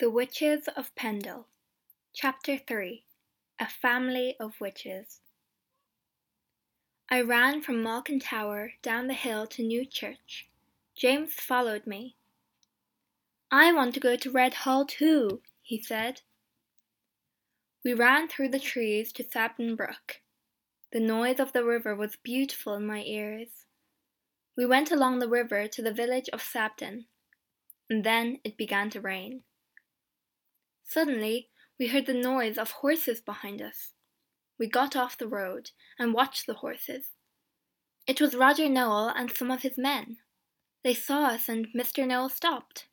The Witches of Pendle Chapter 3 A Family of Witches I ran from Malkin Tower down the hill to New Church. James followed me. I want to go to Red Hall too, he said. We ran through the trees to Sabden Brook. The noise of the river was beautiful in my ears. We went along the river to the village of Sabden, and then it began to rain. Suddenly, we heard the noise of horses behind us. We got off the road and watched the horses. It was Roger Nowell and some of his men. They saw us and Mr. Nowell stopped.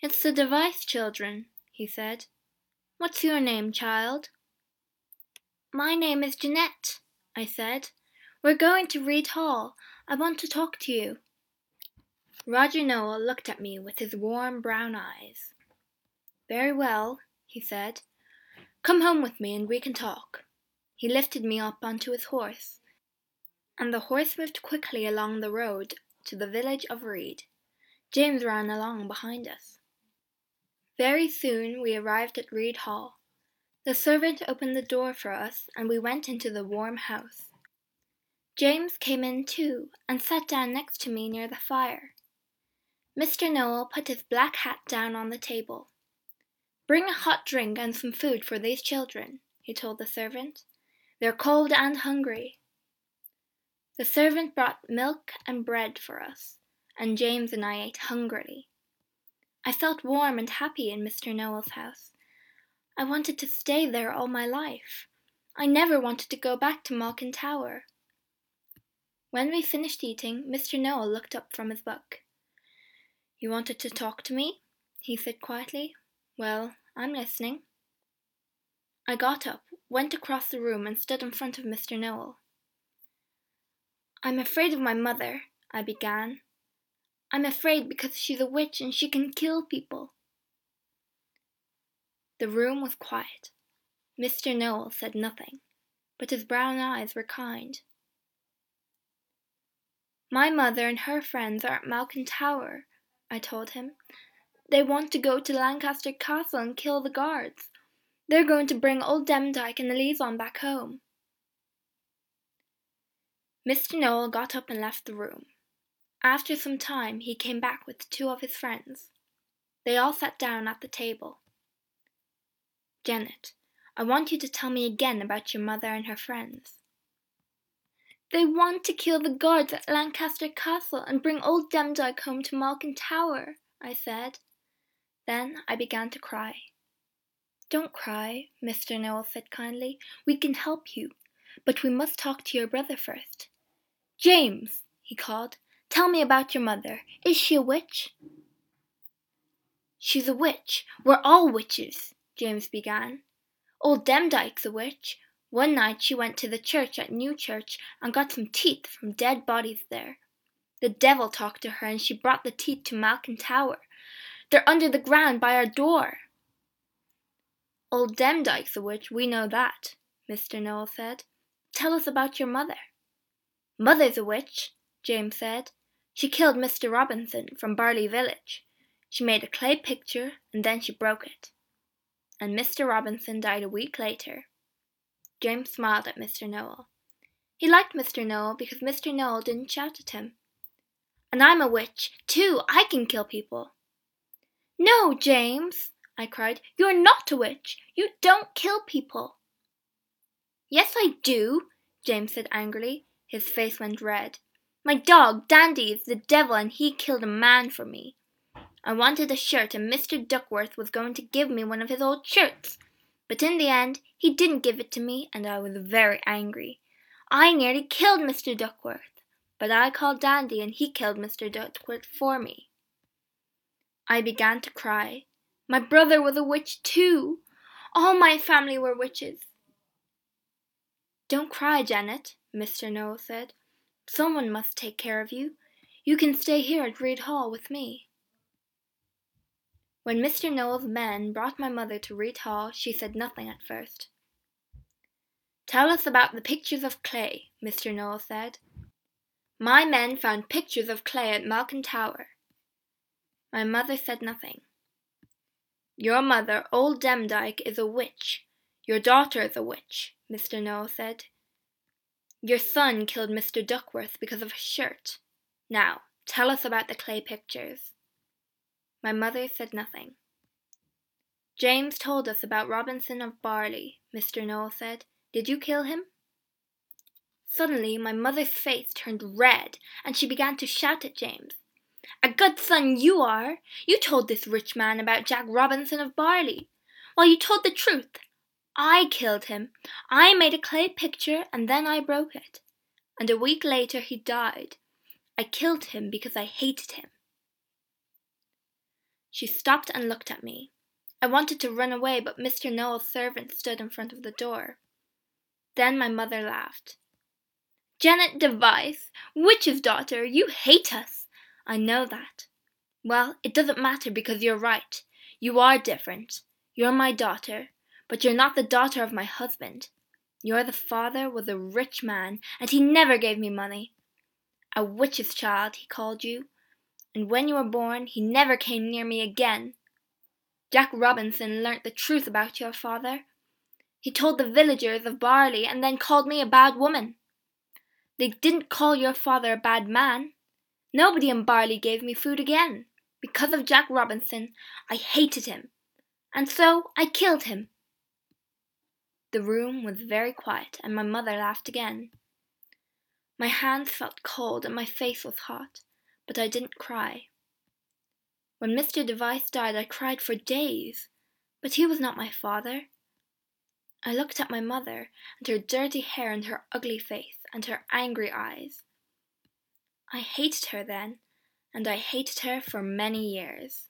It's the Device children, he said. What's your name, child? My name is Jeanette, I said. We're going to Reed Hall. I want to talk to you. Roger Nowell looked at me with his warm brown eyes. Very well, he said. Come home with me and we can talk. He lifted me up onto his horse, and the horse moved quickly along the road to the village of Reed. James ran along behind us. Very soon we arrived at Reed Hall. The servant opened the door for us, and we went into the warm house. James came in too, and sat down next to me near the fire. Mr. Nowell put his black hat down on the table. Bring a hot drink and some food for these children, he told the servant. They're cold and hungry. The servant brought milk and bread for us, and James and I ate hungrily. I felt warm and happy in Mr. Nowell's house. I wanted to stay there all my life. I never wanted to go back to Malkin Tower. When we finished eating, Mr. Nowell looked up from his book. You wanted to talk to me? he said quietly. Well, I'm listening. I got up, went across the room, and stood in front of Mr. Nowell. I'm afraid of my mother, I began. I'm afraid because she's a witch and she can kill people. The room was quiet. Mr. Nowell said nothing, but his brown eyes were kind. My mother and her friends are at Malkin Tower, I told him. They want to go to Lancaster Castle and kill the guards. They're going to bring old Demdike and Alizon back home. Mr. Nowell got up and left the room. After some time, he came back with two of his friends. They all sat down at the table. Jennet, I want you to tell me again about your mother and her friends. They want to kill the guards at Lancaster Castle and bring old Demdike home to Malkin Tower, I said. Then I began to cry. Don't cry, Mr. Nowell said kindly. We can help you, but we must talk to your brother first. James, he called, tell me about your mother. Is she a witch? She's a witch. We're all witches, James began. Old Demdike's a witch. One night she went to the church at New Church and got some teeth from dead bodies there. The devil talked to her and she brought the teeth to Malkin Tower. They're under the ground by our door. Old Demdike's a witch, we know that, Mr. Nowell said. Tell us about your mother. Mother's a witch, James said. She killed Mr. Robinson from Barley Village. She made a clay picture and then she broke it. And Mr. Robinson died a week later. James smiled at Mr. Nowell. He liked Mr. Nowell because Mr. Nowell didn't shout at him. And I'm a witch, too. I can kill people. No, James, I cried. You're not a witch. You don't kill people. Yes, I do, James said angrily. His face went red. My dog, Dandy, is the devil, and he killed a man for me. I wanted a shirt, and Mr. Duckworth was going to give me one of his old shirts. But in the end, he didn't give it to me, and I was very angry. I nearly killed Mr. Duckworth, but I called Dandy, and he killed Mr. Duckworth for me. I began to cry. My brother was a witch too. All my family were witches. Don't cry, Jennet, Mr. Nowell said. Someone must take care of you. You can stay here at Reed Hall with me. When Mr. Nowell's men brought my mother to Reed Hall, she said nothing at first. Tell us about the pictures of clay, Mr. Nowell said. My men found pictures of clay at Malkin Tower. My mother said nothing. Your mother, old Demdike, is a witch. Your daughter is a witch, Mr. Nowell said. Your son killed Mr. Duckworth because of a shirt. Now, tell us about the clay pictures. My mother said nothing. James told us about Robinson of Barley, Mr. Nowell said. Did you kill him? Suddenly my mother's face turned red, and she began to shout at James. A good son you are! You told this rich man about Jack Robinson of Barley. Well, you told the truth. I killed him. I made a clay picture, and then I broke it. And a week later he died. I killed him because I hated him. She stopped and looked at me. I wanted to run away, but Mr. Nowell's servant stood in front of the door. Then my mother laughed. Jennet Device, witch's daughter, you hate us. I know that. Well, it doesn't matter because you're right. You are different. You're my daughter, but you're not the daughter of my husband. Your the father was a rich man, and he never gave me money. A witch's child, he called you, and when you were born, he never came near me again. Jack Robinson learnt the truth about your father. He told the villagers of Barley and then called me a bad woman. They didn't call your father a bad man. Nobody in Barley gave me food again. Because of Jack Robinson, I hated him. And so I killed him. The room was very quiet, and my mother laughed again. My hands felt cold and my face was hot, but I didn't cry. When Mr. Device died, I cried for days, but he was not my father. I looked at my mother, and her dirty hair and her ugly face, and her angry eyes. I hated her then, and I hated her for many years.